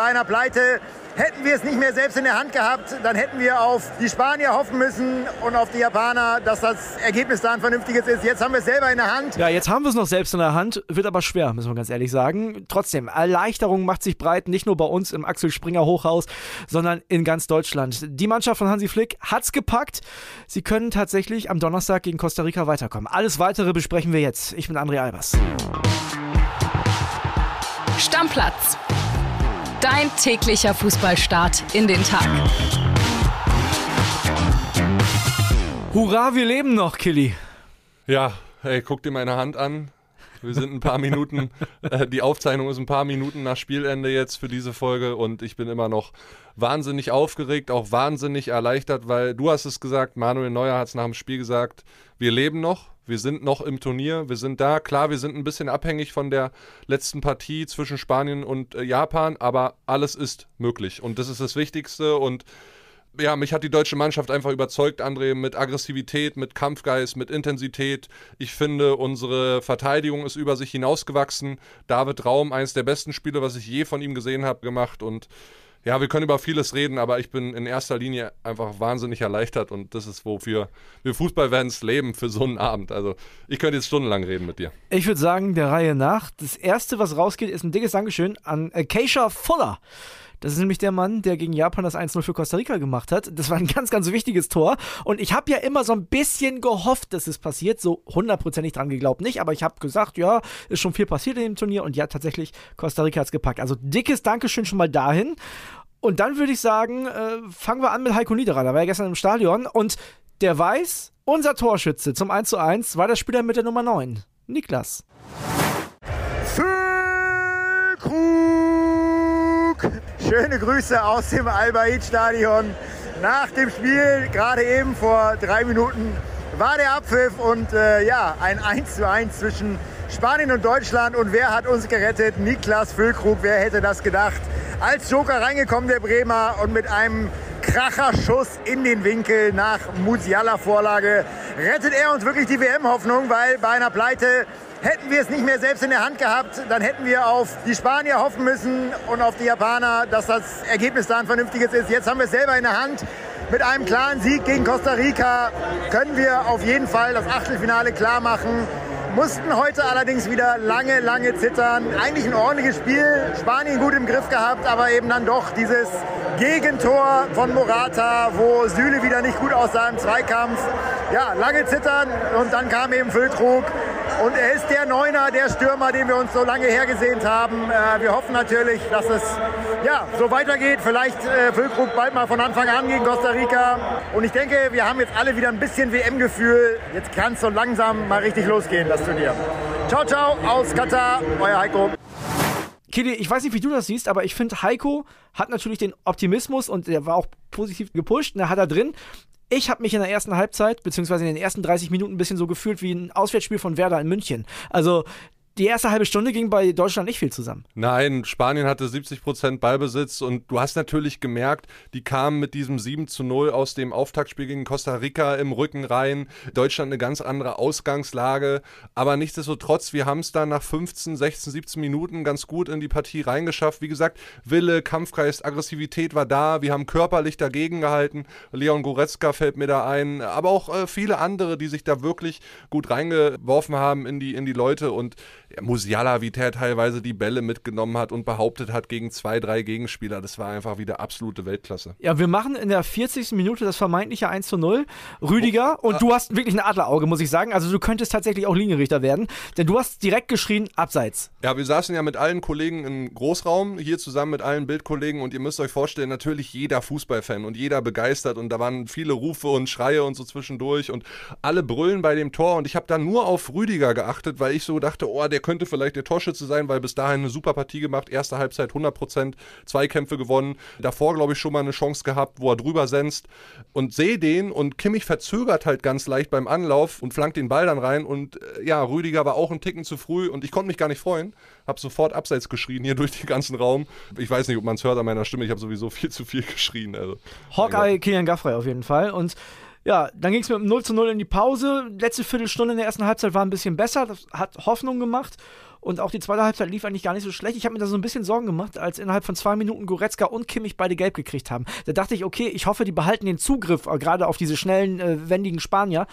bei einer Pleite hätten wir es nicht mehr selbst in der Hand gehabt, dann hätten wir auf die Spanier hoffen müssen und auf die Japaner, dass das Ergebnis da ein vernünftiges ist. Jetzt haben wir es selber in der Hand. Ja, jetzt haben wir es noch selbst in der Hand, wird aber schwer, müssen wir ganz ehrlich sagen. Trotzdem, Erleichterung macht sich breit, nicht nur bei uns im Axel Springer Hochhaus, sondern in ganz Deutschland. Die Mannschaft von Hansi Flick hat's gepackt. Sie können tatsächlich am Donnerstag gegen Costa Rica weiterkommen. Alles weitere besprechen wir jetzt. Ich bin André Albers. Stammplatz. Dein täglicher Fußballstart in den Tag. Hurra, wir leben noch, Killy. Ja, hey, guck dir meine Hand an. Wir sind ein paar Minuten, äh, die Aufzeichnung ist ein paar Minuten nach Spielende jetzt für diese Folge und ich bin immer noch wahnsinnig aufgeregt, auch wahnsinnig erleichtert, weil du hast es gesagt, Manuel Neuer hat es nach dem Spiel gesagt, wir leben noch, wir sind noch im Turnier, wir sind da. Klar, wir sind ein bisschen abhängig von der letzten Partie zwischen Spanien und äh, Japan, aber alles ist möglich und das ist das Wichtigste und ja, mich hat die deutsche Mannschaft einfach überzeugt, André, mit Aggressivität, mit Kampfgeist, mit Intensität. Ich finde, unsere Verteidigung ist über sich hinausgewachsen. David Raum, eines der besten Spiele, was ich je von ihm gesehen habe, gemacht und ja, wir können über vieles reden, aber ich bin in erster Linie einfach wahnsinnig erleichtert und das ist, wofür wir Fußballfans leben für so einen Abend. Also ich könnte jetzt stundenlang reden mit dir. Ich würde sagen, der Reihe nach. Das erste, was rausgeht, ist ein dickes Dankeschön an Keisha Fuller. Das ist nämlich der Mann, der gegen Japan das 1-0 für Costa Rica gemacht hat. Das war ein ganz, ganz wichtiges Tor. Und ich habe ja immer so ein bisschen gehofft, dass es passiert. So hundertprozentig dran geglaubt nicht. Aber ich habe gesagt, ja, ist schon viel passiert in dem Turnier. Und ja, tatsächlich, Costa Rica hat es gepackt. Also dickes Dankeschön schon mal dahin. Und dann würde ich sagen, äh, fangen wir an mit Heiko Niederer. Da war ja gestern im Stadion. Und der weiß, unser Torschütze zum 1 1 war der Spieler mit der Nummer 9. Niklas. Füllkrug! Schöne Grüße aus dem Al-Baid-Stadion. Nach dem Spiel, gerade eben vor drei Minuten, war der Abpfiff und äh, ja, ein 1 zu 1 zwischen Spanien und Deutschland. Und wer hat uns gerettet? Niklas Füllkrug, wer hätte das gedacht? Als Joker reingekommen, der Bremer, und mit einem Kracherschuss in den Winkel nach Musiala-Vorlage rettet er uns wirklich die WM-Hoffnung, weil bei einer Pleite hätten wir es nicht mehr selbst in der Hand gehabt, dann hätten wir auf die Spanier hoffen müssen und auf die Japaner, dass das Ergebnis da ein vernünftiges ist. Jetzt haben wir es selber in der Hand. Mit einem klaren Sieg gegen Costa Rica können wir auf jeden Fall das Achtelfinale klar machen mussten heute allerdings wieder lange, lange zittern. Eigentlich ein ordentliches Spiel, Spanien gut im Griff gehabt, aber eben dann doch dieses Gegentor von Morata, wo Süle wieder nicht gut aussah im Zweikampf. Ja, lange zittern und dann kam eben Füllkrug. Und er ist der Neuner, der Stürmer, den wir uns so lange hergesehnt haben. Äh, wir hoffen natürlich, dass es ja, so weitergeht. Vielleicht äh, Füllkrug bald mal von Anfang an gegen Costa Rica. Und ich denke, wir haben jetzt alle wieder ein bisschen WM-Gefühl. Jetzt kann es so langsam mal richtig losgehen, das Turnier. Ciao, ciao aus Katar, euer Heiko. Kili, ich weiß nicht, wie du das siehst, aber ich finde, Heiko hat natürlich den Optimismus und der war auch positiv gepusht, und er hat er drin. Ich habe mich in der ersten Halbzeit, beziehungsweise in den ersten 30 Minuten ein bisschen so gefühlt wie ein Auswärtsspiel von Werder in München. Also die erste halbe Stunde ging bei Deutschland nicht viel zusammen. Nein, Spanien hatte 70 Prozent Ballbesitz und du hast natürlich gemerkt, die kamen mit diesem 7 zu 0 aus dem Auftaktspiel gegen Costa Rica im Rücken rein. Deutschland eine ganz andere Ausgangslage, aber nichtsdestotrotz, wir haben es dann nach 15, 16, 17 Minuten ganz gut in die Partie reingeschafft. Wie gesagt, Wille, Kampfgeist, Aggressivität war da, wir haben körperlich dagegen gehalten. Leon Goretzka fällt mir da ein, aber auch äh, viele andere, die sich da wirklich gut reingeworfen haben in die, in die Leute und Musiala, wie der teilweise die Bälle mitgenommen hat und behauptet hat gegen zwei, drei Gegenspieler. Das war einfach wieder absolute Weltklasse. Ja, wir machen in der 40. Minute das vermeintliche 1 zu 0. Rüdiger, oh, und ah. du hast wirklich ein Adlerauge, muss ich sagen. Also du könntest tatsächlich auch Linienrichter werden, denn du hast direkt geschrien, abseits. Ja, wir saßen ja mit allen Kollegen im Großraum, hier zusammen mit allen Bildkollegen und ihr müsst euch vorstellen, natürlich jeder Fußballfan und jeder begeistert und da waren viele Rufe und Schreie und so zwischendurch und alle brüllen bei dem Tor und ich habe da nur auf Rüdiger geachtet, weil ich so dachte, oh, der könnte vielleicht der Torschütze sein, weil bis dahin eine super Partie gemacht. Erste Halbzeit 100%, zwei Kämpfe gewonnen. Davor, glaube ich, schon mal eine Chance gehabt, wo er drüber senzt. Und sehe den und Kimmich verzögert halt ganz leicht beim Anlauf und flankt den Ball dann rein. Und äh, ja, Rüdiger war auch ein Ticken zu früh und ich konnte mich gar nicht freuen. Habe sofort abseits geschrien hier durch den ganzen Raum. Ich weiß nicht, ob man es hört an meiner Stimme. Ich habe sowieso viel zu viel geschrien. Also, Hawkeye, Kilian Gaffrey auf jeden Fall. Und ja, dann ging es mit dem 0 zu 0 in die Pause. Letzte Viertelstunde in der ersten Halbzeit war ein bisschen besser. Das hat Hoffnung gemacht. Und auch die zweite Halbzeit lief eigentlich gar nicht so schlecht. Ich habe mir da so ein bisschen Sorgen gemacht, als innerhalb von zwei Minuten Goretzka und Kimmich beide gelb gekriegt haben. Da dachte ich, okay, ich hoffe, die behalten den Zugriff, äh, gerade auf diese schnellen, äh, wendigen Spanier.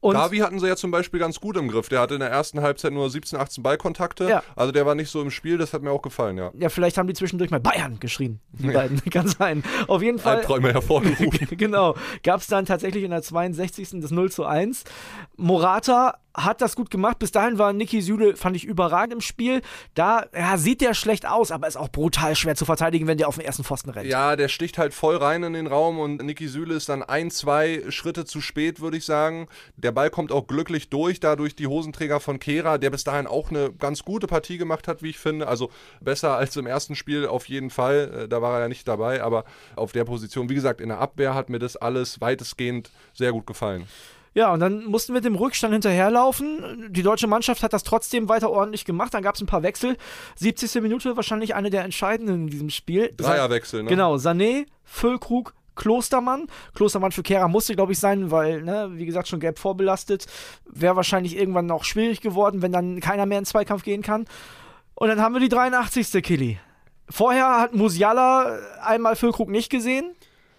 Und Gavi hatten sie ja zum Beispiel ganz gut im Griff. Der hatte in der ersten Halbzeit nur 17, 18 Ballkontakte. Ja. Also der war nicht so im Spiel, das hat mir auch gefallen, ja. Ja, vielleicht haben die zwischendurch mal Bayern geschrien, die ja. beiden. Kann sein. Auf jeden Fall. Albträume hervorgerufen. genau. Gab es dann tatsächlich in der 62. das 0 zu 1. Morata hat das gut gemacht. Bis dahin war Niki Süle, fand ich überragend im Spiel. Da ja, sieht der schlecht aus, aber ist auch brutal schwer zu verteidigen, wenn der auf den ersten Pfosten rennt. Ja, der sticht halt voll rein in den Raum und Niki Süle ist dann ein, zwei Schritte zu spät, würde ich sagen. Der Ball kommt auch glücklich durch, da durch die Hosenträger von Kehra, der bis dahin auch eine ganz gute Partie gemacht hat, wie ich finde. Also besser als im ersten Spiel auf jeden Fall. Äh, da war er ja nicht dabei, aber auf der Position, wie gesagt, in der Abwehr hat mir das alles weitestgehend sehr gut gefallen. Ja, und dann mussten wir dem Rückstand hinterherlaufen. Die deutsche Mannschaft hat das trotzdem weiter ordentlich gemacht. Dann gab es ein paar Wechsel. 70. Minute wahrscheinlich eine der entscheidenden in diesem Spiel. Dreierwechsel, ne? Genau, Sané, Füllkrug, Klostermann. Klostermann für Kehra musste, glaube ich, sein, weil, ne, wie gesagt, schon gelb vorbelastet. Wäre wahrscheinlich irgendwann noch schwierig geworden, wenn dann keiner mehr in den Zweikampf gehen kann. Und dann haben wir die 83. Killy. Vorher hat Musiala einmal Füllkrug nicht gesehen.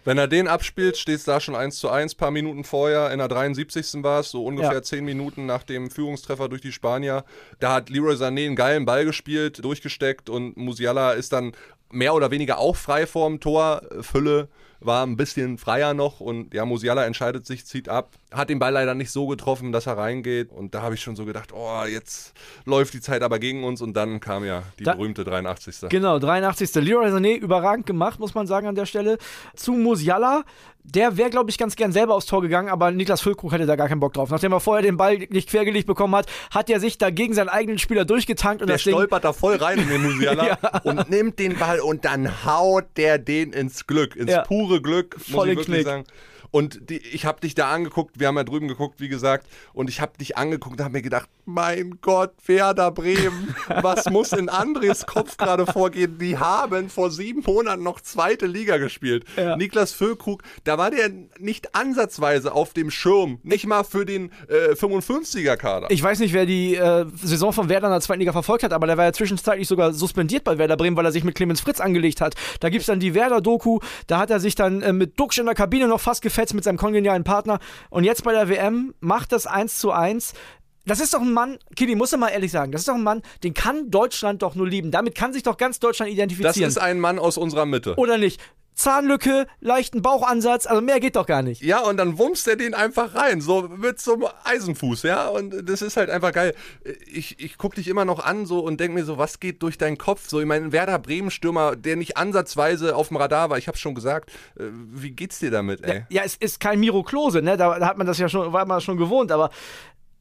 Wenn er den abspielt, steht es da schon 1 zu 1, paar Minuten vorher, in der 73. war es, so ungefähr ja. 10 Minuten nach dem Führungstreffer durch die Spanier. Da hat Leroy Sané einen geilen Ball gespielt, durchgesteckt und Musiala ist dann mehr oder weniger auch frei vorm Tor. Fülle war ein bisschen freier noch und ja, Musiala entscheidet sich, zieht ab, hat den Ball leider nicht so getroffen, dass er reingeht und da habe ich schon so gedacht, oh, jetzt läuft die Zeit aber gegen uns und dann kam ja die da, berühmte 83. Genau, 83. Leroy Sané überragend gemacht, muss man sagen an der Stelle. Zu Musiala, der wäre, glaube ich, ganz gern selber aufs Tor gegangen, aber Niklas Füllkrug hätte da gar keinen Bock drauf. Nachdem er vorher den Ball nicht quergelegt bekommen hat, hat er sich da gegen seinen eigenen Spieler durchgetankt. Und der stolpert da voll rein in den Musiala ja. und nimmt den Ball und dann haut der den ins Glück, ins ja. pure Glück, muss Voll ich wirklich Knick. sagen. Und die, ich habe dich da angeguckt, wir haben ja drüben geguckt, wie gesagt, und ich habe dich angeguckt und habe mir gedacht, mein Gott, Werder Bremen, was muss in Andres Kopf gerade vorgehen? Die haben vor sieben Monaten noch zweite Liga gespielt. Ja. Niklas Füllkrug, da war der nicht ansatzweise auf dem Schirm, nicht mal für den äh, 55er-Kader. Ich weiß nicht, wer die äh, Saison von Werder in der zweiten Liga verfolgt hat, aber der war ja zwischenzeitlich sogar suspendiert bei Werder Bremen, weil er sich mit Clemens Fritz angelegt hat. Da gibt es dann die Werder-Doku, da hat er sich dann äh, mit Duxch in der Kabine noch fast gefällt fetzt mit seinem kongenialen Partner. Und jetzt bei der WM macht das 1 zu 1. Das ist doch ein Mann, Kili, muss mal ehrlich sagen, das ist doch ein Mann, den kann Deutschland doch nur lieben. Damit kann sich doch ganz Deutschland identifizieren. Das ist ein Mann aus unserer Mitte. Oder nicht? Zahnlücke, leichten Bauchansatz, also mehr geht doch gar nicht. Ja, und dann wummst er den einfach rein, so mit so einem Eisenfuß, ja, und das ist halt einfach geil. Ich, ich guck dich immer noch an so und denk mir so, was geht durch deinen Kopf? So, ich meine, Werder Bremen-Stürmer, der nicht ansatzweise auf dem Radar war, ich hab's schon gesagt, äh, wie geht's dir damit, ey? Ja, ja es ist kein Miro Klose, ne, da, da hat man das ja schon, war man schon gewohnt, aber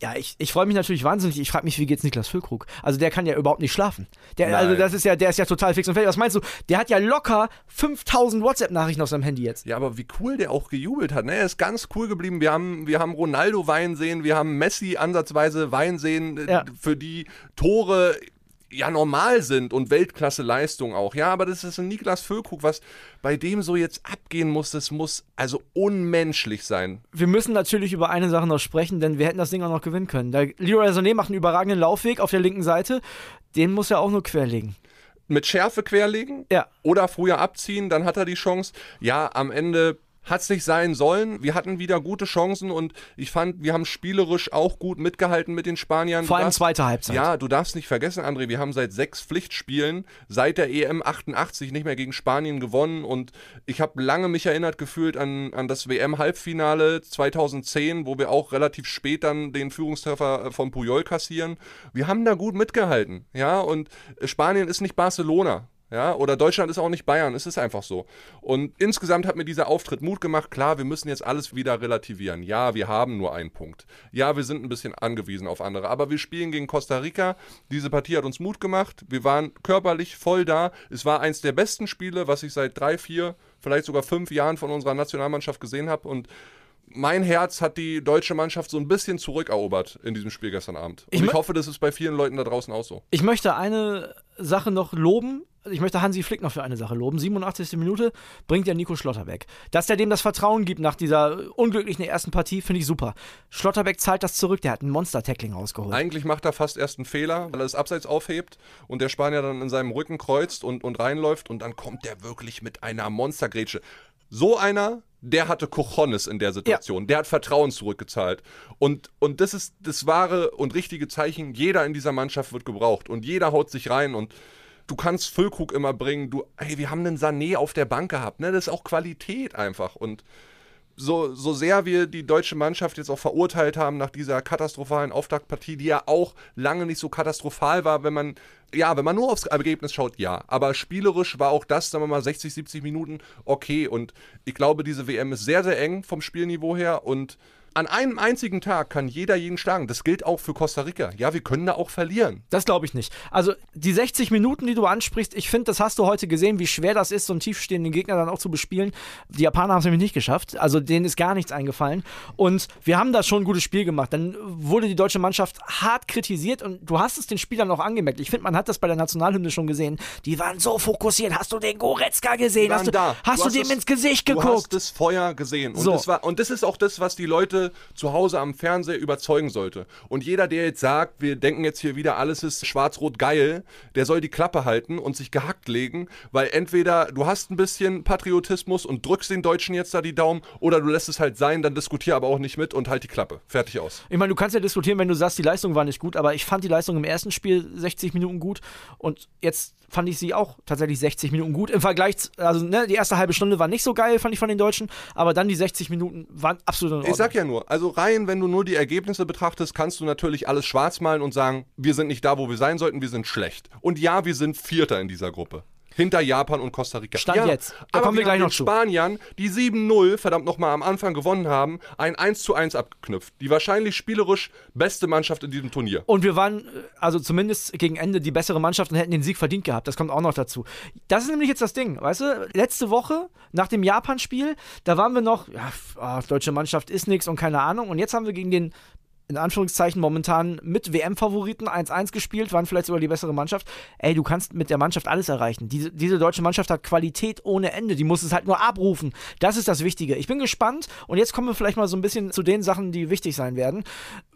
ja, ich, ich freue mich natürlich wahnsinnig. Ich frage mich, wie geht's Niklas Füllkrug? Also der kann ja überhaupt nicht schlafen. Der, also das ist ja, der ist ja total fix und fertig. Was meinst du? Der hat ja locker 5000 WhatsApp-Nachrichten auf seinem Handy jetzt. Ja, aber wie cool der auch gejubelt hat. Ne? Er ist ganz cool geblieben. Wir haben, wir haben Ronaldo weinen sehen, wir haben Messi ansatzweise weinen sehen. Äh, ja. Für die Tore ja normal sind und Weltklasse-Leistung auch. Ja, aber das ist ein Niklas Füllkrug, was bei dem so jetzt abgehen muss, das muss also unmenschlich sein. Wir müssen natürlich über eine Sache noch sprechen, denn wir hätten das Ding auch noch gewinnen können. Der Leroy Sané macht einen überragenden Laufweg auf der linken Seite, den muss er auch nur querlegen mit Schärfe querlegen ja. oder früher abziehen, dann hat er die Chance. Ja, am Ende hat es nicht sein sollen. Wir hatten wieder gute Chancen und ich fand, wir haben spielerisch auch gut mitgehalten mit den Spaniern. Vor allem zweite Halbzeit. Ja, du darfst nicht vergessen, André, wir haben seit sechs Pflichtspielen seit der EM 88 nicht mehr gegen Spanien gewonnen und ich habe lange mich erinnert gefühlt an, an das WM-Halbfinale 2010, wo wir auch relativ spät dann den Führungstreffer von Puyol kassieren. Wir haben da gut mitgehalten, ja, und Spanien ist nicht Barcelona. Ja, oder Deutschland ist auch nicht Bayern, es ist einfach so. Und insgesamt hat mir dieser Auftritt Mut gemacht. Klar, wir müssen jetzt alles wieder relativieren. Ja, wir haben nur einen Punkt. Ja, wir sind ein bisschen angewiesen auf andere. Aber wir spielen gegen Costa Rica. Diese Partie hat uns Mut gemacht. Wir waren körperlich voll da. Es war eins der besten Spiele, was ich seit drei, vier, vielleicht sogar fünf Jahren von unserer Nationalmannschaft gesehen habe. Und mein Herz hat die deutsche Mannschaft so ein bisschen zurückerobert in diesem Spiel gestern Abend. Und ich, ich hoffe, das ist bei vielen Leuten da draußen auch so. Ich möchte eine Sache noch loben ich möchte Hansi Flick noch für eine Sache loben. 87. Minute bringt ja Nico Schlotterbeck. Dass er dem das Vertrauen gibt nach dieser unglücklichen ersten Partie, finde ich super. Schlotterbeck zahlt das zurück, der hat ein Monster-Tackling rausgeholt. Eigentlich macht er fast erst einen Fehler, weil er das Abseits aufhebt und der Spanier dann in seinem Rücken kreuzt und, und reinläuft und dann kommt der wirklich mit einer Monstergrätsche. So einer, der hatte Cojones in der Situation. Ja. Der hat Vertrauen zurückgezahlt. Und, und das ist das wahre und richtige Zeichen. Jeder in dieser Mannschaft wird gebraucht und jeder haut sich rein und du kannst Füllkrug immer bringen. Du, hey, wir haben einen Sané auf der Bank gehabt. Ne? Das ist auch Qualität einfach. Und so, so sehr wir die deutsche Mannschaft jetzt auch verurteilt haben nach dieser katastrophalen Auftaktpartie, die ja auch lange nicht so katastrophal war, wenn man, ja, wenn man nur aufs Ergebnis schaut, ja. Aber spielerisch war auch das, sagen wir mal, 60, 70 Minuten okay. Und ich glaube, diese WM ist sehr, sehr eng vom Spielniveau her und an einem einzigen Tag kann jeder jeden schlagen. Das gilt auch für Costa Rica. Ja, wir können da auch verlieren. Das glaube ich nicht. Also die 60 Minuten, die du ansprichst, ich finde, das hast du heute gesehen, wie schwer das ist, so einen tiefstehenden Gegner dann auch zu bespielen. Die Japaner haben es nämlich nicht geschafft. Also denen ist gar nichts eingefallen. Und wir haben da schon ein gutes Spiel gemacht. Dann wurde die deutsche Mannschaft hart kritisiert und du hast es den Spielern auch angemerkt. Ich finde, man hat das bei der Nationalhymne schon gesehen. Die waren so fokussiert. Hast du den Goretzka gesehen? Hast du, da. hast du, du dem das, ins Gesicht geguckt? Du hast das Feuer gesehen. Und, so. das war, und das ist auch das, was die Leute zu Hause am Fernseher überzeugen sollte. Und jeder, der jetzt sagt, wir denken jetzt hier wieder, alles ist schwarz-rot geil, der soll die Klappe halten und sich gehackt legen, weil entweder du hast ein bisschen Patriotismus und drückst den Deutschen jetzt da die Daumen oder du lässt es halt sein, dann diskutier aber auch nicht mit und halt die Klappe. Fertig aus. Ich meine, du kannst ja diskutieren, wenn du sagst, die Leistung war nicht gut, aber ich fand die Leistung im ersten Spiel 60 Minuten gut und jetzt fand ich sie auch tatsächlich 60 Minuten gut. Im Vergleich, also ne, die erste halbe Stunde war nicht so geil, fand ich von den Deutschen, aber dann die 60 Minuten waren absolut in Ordnung. Ich sag ja nur, also rein, wenn du nur die Ergebnisse betrachtest, kannst du natürlich alles schwarz malen und sagen, wir sind nicht da, wo wir sein sollten, wir sind schlecht. Und ja, wir sind Vierter in dieser Gruppe hinter Japan und Costa Rica. Stand ja, jetzt. Da aber kommen wir, gleich noch zu. Spaniern, die 7-0, verdammt nochmal am Anfang gewonnen haben, ein 1 zu 1 abgeknüpft. Die wahrscheinlich spielerisch beste Mannschaft in diesem Turnier. Und wir waren, äh, also zumindest gegen Ende, die bessere Mannschaft und hätten den Sieg verdient gehabt. Das kommt auch noch dazu. Das ist nämlich jetzt das Ding, weißt du? Letzte Woche, nach dem Japan-Spiel, da waren wir noch, ja, oh, deutsche Mannschaft ist nichts und keine Ahnung. Und jetzt haben wir gegen den in Anführungszeichen momentan mit WM-Favoriten 1-1 gespielt, waren vielleicht sogar die bessere Mannschaft. Ey, du kannst mit der Mannschaft alles erreichen. Diese, diese deutsche Mannschaft hat Qualität ohne Ende. Die muss es halt nur abrufen. Das ist das Wichtige. Ich bin gespannt und jetzt kommen wir vielleicht mal so ein bisschen zu den Sachen, die wichtig sein werden,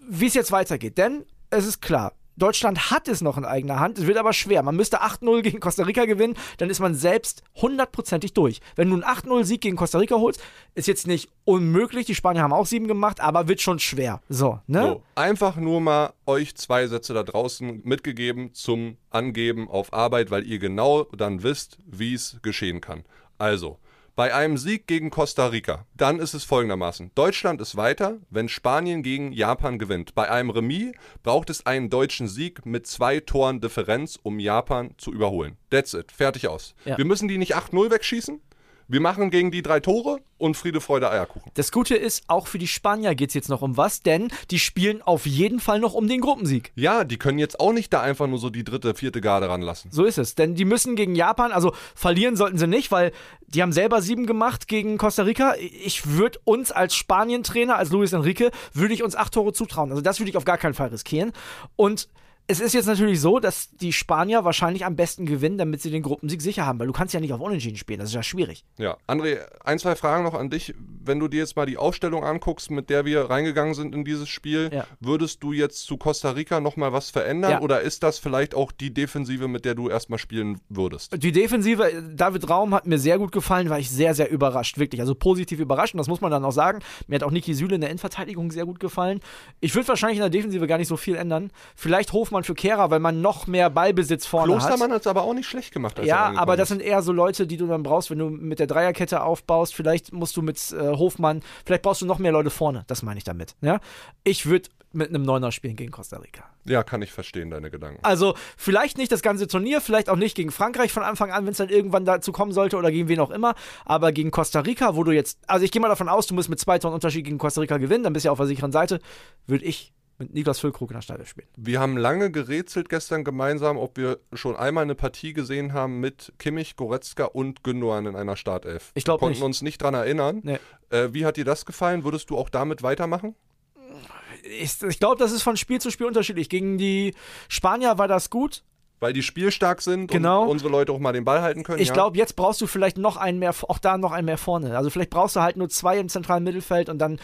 wie es jetzt weitergeht. Denn es ist klar, Deutschland hat es noch in eigener Hand, es wird aber schwer. Man müsste 8-0 gegen Costa Rica gewinnen, dann ist man selbst hundertprozentig durch. Wenn du einen 8-0-Sieg gegen Costa Rica holst, ist jetzt nicht unmöglich, die Spanier haben auch sieben gemacht, aber wird schon schwer. So, ne? So, einfach nur mal euch zwei Sätze da draußen mitgegeben zum Angeben auf Arbeit, weil ihr genau dann wisst, wie es geschehen kann. Also, bei einem Sieg gegen Costa Rica, dann ist es folgendermaßen. Deutschland ist weiter, wenn Spanien gegen Japan gewinnt. Bei einem Remis braucht es einen deutschen Sieg mit zwei Toren Differenz, um Japan zu überholen. That's it. Fertig aus. Ja. Wir müssen die nicht 8-0 wegschießen. Wir machen gegen die drei Tore und Friede, Freude, Eierkuchen. Das Gute ist, auch für die Spanier geht es jetzt noch um was, denn die spielen auf jeden Fall noch um den Gruppensieg. Ja, die können jetzt auch nicht da einfach nur so die dritte, vierte Garde ranlassen. So ist es, denn die müssen gegen Japan, also verlieren sollten sie nicht, weil die haben selber sieben gemacht gegen Costa Rica. Ich würde uns als Spanien-Trainer, als Luis Enrique, würde ich uns acht Tore zutrauen. Also das würde ich auf gar keinen Fall riskieren. Und es ist jetzt natürlich so, dass die Spanier wahrscheinlich am besten gewinnen, damit sie den Gruppensieg sicher haben, weil du kannst ja nicht auf Unentschieden spielen, das ist ja schwierig. Ja, André, ein, zwei Fragen noch an dich. Wenn du dir jetzt mal die Aufstellung anguckst, mit der wir reingegangen sind in dieses Spiel, ja. würdest du jetzt zu Costa Rica nochmal was verändern ja. oder ist das vielleicht auch die Defensive, mit der du erstmal spielen würdest? Die Defensive, David Raum hat mir sehr gut gefallen, war ich sehr, sehr überrascht, wirklich, also positiv überrascht und das muss man dann auch sagen. Mir hat auch Niki Süle in der Endverteidigung sehr gut gefallen. Ich würde wahrscheinlich in der Defensive gar nicht so viel ändern. Vielleicht Hof man für Kehrer, weil man noch mehr Ballbesitz vorne Klostermann hat. Klostermann hat es aber auch nicht schlecht gemacht. ja, aber das sind eher so Leute, die du dann brauchst, wenn du mit der Dreierkette aufbaust. Vielleicht musst du mit äh, Hofmann, vielleicht brauchst du noch mehr Leute vorne. Das meine ich damit. Ja? Ich würde mit einem Neuner spielen gegen Costa Rica. Ja, kann ich verstehen, deine Gedanken. Also, vielleicht nicht das ganze Turnier, vielleicht auch nicht gegen Frankreich von Anfang an, wenn es dann irgendwann dazu kommen sollte oder gegen wen auch immer. Aber gegen Costa Rica, wo du jetzt, also ich gehe mal davon aus, du musst mit zwei Toren Unterschied gegen Costa Rica gewinnen, dann bist du ja auf der sicheren Seite, würde ich mit Niklas Füllkrug in der Stadion spielen. Wir haben lange gerätselt gestern gemeinsam, ob wir schon einmal eine Partie gesehen haben mit Kimmich, Goretzka und Gündogan in einer Startelf. Ich glaube Konnten uns nicht dran erinnern. Nee. Äh, wie hat dir das gefallen? Würdest du auch damit weitermachen? Ich, ich glaube, das ist von Spiel zu Spiel unterschiedlich. Gegen die Spanier war das gut. Weil die spielstark sind Genau. und unsere Leute auch mal den Ball halten können. Ich ja? glaube, jetzt brauchst du vielleicht noch einen mehr, auch da noch einen mehr vorne. Also vielleicht brauchst du halt nur zwei im zentralen Mittelfeld und dann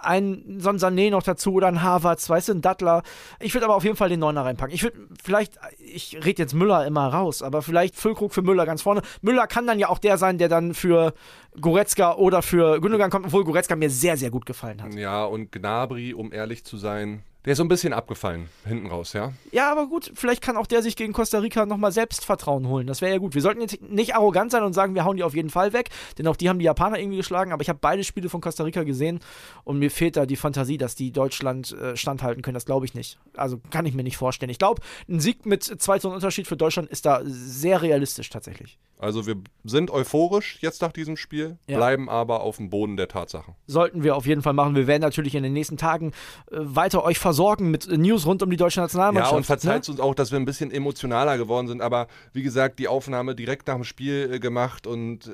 einen, so ein Sané noch dazu oder ein Havertz, weißt du, ein Dattler. Ich würde aber auf jeden Fall den Neuner reinpacken. Ich würde vielleicht, ich rede jetzt Müller immer raus, aber vielleicht Füllkrug für Müller ganz vorne. Müller kann dann ja auch der sein, der dann für Goretzka oder für Gündogan kommt, obwohl Goretzka mir sehr, sehr gut gefallen hat. Ja, und Gnabry, um ehrlich zu sein, der ist so ein bisschen abgefallen hinten raus, ja. Ja, aber gut, vielleicht kann auch der sich gegen Costa Rica nochmal Selbstvertrauen holen. Das wäre ja gut. Wir sollten jetzt nicht arrogant sein und sagen, wir hauen die auf jeden Fall weg, denn auch die haben die Japaner irgendwie geschlagen. Aber ich habe beide Spiele von Costa Rica gesehen und mir fehlt da die Fantasie, dass die Deutschland äh, standhalten können. Das glaube ich nicht. Also kann ich mir nicht vorstellen. Ich glaube, ein Sieg mit zwei Toren Unterschied für Deutschland ist da sehr realistisch tatsächlich. Also wir sind euphorisch jetzt nach diesem Spiel, Ja. bleiben aber auf dem Boden der Tatsachen. Sollten wir auf jeden Fall machen. Wir werden natürlich in den nächsten Tagen äh, weiter euch versorgen mit äh, News rund um die deutsche Ja, Nationalmannschaft. und verzeiht ne? uns auch, dass wir ein bisschen emotionaler geworden sind, aber wie gesagt, die Aufnahme direkt nach dem Spiel äh, gemacht und äh,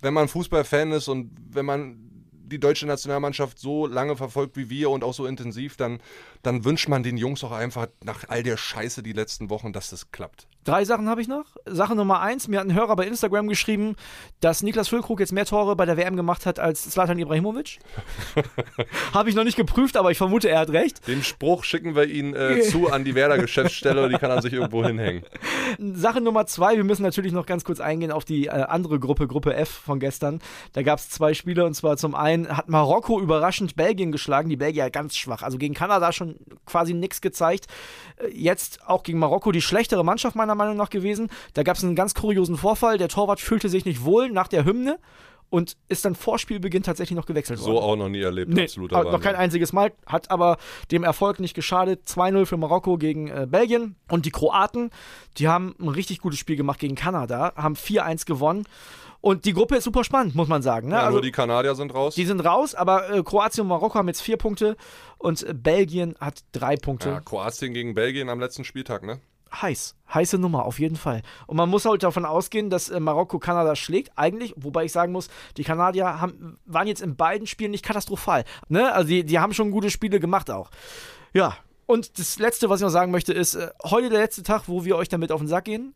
wenn man Fußballfan ist und wenn man die deutsche Nationalmannschaft so lange verfolgt wie wir und auch so intensiv, dann, dann wünscht man den Jungs auch einfach nach all der Scheiße die letzten Wochen, dass das klappt. Drei Sachen habe ich noch. Sache Nummer eins, mir hat ein Hörer bei Instagram geschrieben, dass Niklas Füllkrug jetzt mehr Tore bei der WM gemacht hat als Zlatan Ibrahimovic. habe ich noch nicht geprüft, aber ich vermute, er hat recht. Den Spruch schicken wir ihn äh, zu an die Werder-Geschäftsstelle und die kann er sich irgendwo hinhängen. Sache Nummer zwei, wir müssen natürlich noch ganz kurz eingehen auf die äh, andere Gruppe, Gruppe F von gestern. Da gab es zwei Spiele und zwar zum einen hat Marokko überraschend Belgien geschlagen, die Belgier ganz schwach, also gegen Kanada schon quasi nichts gezeigt. Äh, Jetzt auch gegen Marokko die schlechtere Mannschaft meiner Meinung nach gewesen. Da gab es einen ganz kuriosen Vorfall, der Torwart fühlte sich nicht wohl nach der Hymne und ist dann vor Spielbeginn tatsächlich noch gewechselt worden. So auch noch nie erlebt, Nee, absoluter aber noch Wahnsinn. kein einziges Mal, hat aber dem Erfolg nicht geschadet. 2-0 für Marokko gegen äh, Belgien. Und die Kroaten, die haben ein richtig gutes Spiel gemacht gegen Kanada, haben 4-1 gewonnen. Und die Gruppe ist super spannend, muss man sagen. Ne? Ja, also, nur die Kanadier sind raus. die sind raus, aber äh, Kroatien und Marokko haben jetzt vier Punkte und äh, Belgien hat drei Punkte. ja, Kroatien gegen Belgien am letzten Spieltag, ne? Heiß. Heiße Nummer, auf jeden Fall. Und man muss halt davon ausgehen, dass äh, Marokko Kanada schlägt. Eigentlich, wobei ich sagen muss, die Kanadier haben, waren jetzt in beiden Spielen nicht katastrophal. Ne? Also die, die haben schon gute Spiele gemacht auch. Ja. Und das Letzte, was ich noch sagen möchte, ist, äh, heute der letzte Tag, wo wir euch damit auf den Sack gehen.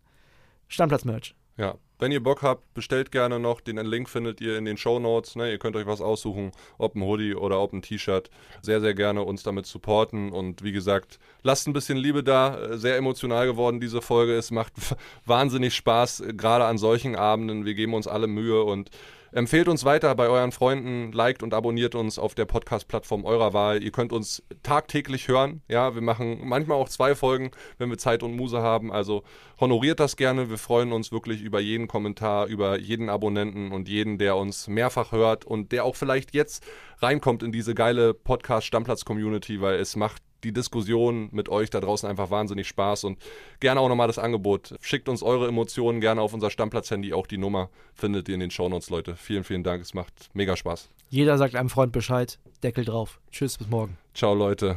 Stammplatz-Merch. Ja, wenn ihr Bock habt, bestellt gerne noch. Den Link findet ihr in den Show Notes. Ne? Ihr könnt euch was aussuchen, ob ein Hoodie oder ob ein T-Shirt. Sehr, sehr gerne uns damit supporten. Und wie gesagt, lasst ein bisschen Liebe da. Äh, Sehr emotional geworden diese Folge. Es macht wahnsinnig Spaß, äh, gerade an solchen Abenden. Wir geben uns alle Mühe und Empfehlt uns weiter bei euren Freunden, liked und abonniert uns auf der Podcast-Plattform eurer Wahl. Ihr könnt uns tagtäglich hören. Ja, wir machen manchmal auch zwei Folgen, wenn wir Zeit und Muse haben. Also honoriert das gerne. Wir freuen uns wirklich über jeden Kommentar, über jeden Abonnenten und jeden, der uns mehrfach hört und der auch vielleicht jetzt reinkommt in diese geile Podcast-Stammplatz-Community, weil es macht die Diskussion mit euch da draußen einfach wahnsinnig Spaß und gerne auch nochmal das Angebot. Schickt uns eure Emotionen gerne auf unser Stammplatz-Handy. Auch die Nummer findet ihr in den Shownotes, Leute. Vielen, vielen Dank. Es macht mega Spaß. Jeder sagt einem Freund Bescheid. Deckel drauf. Tschüss, bis morgen. Ciao, Leute.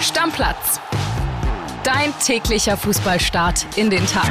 Stammplatz. Dein täglicher Fußballstart in den Tag.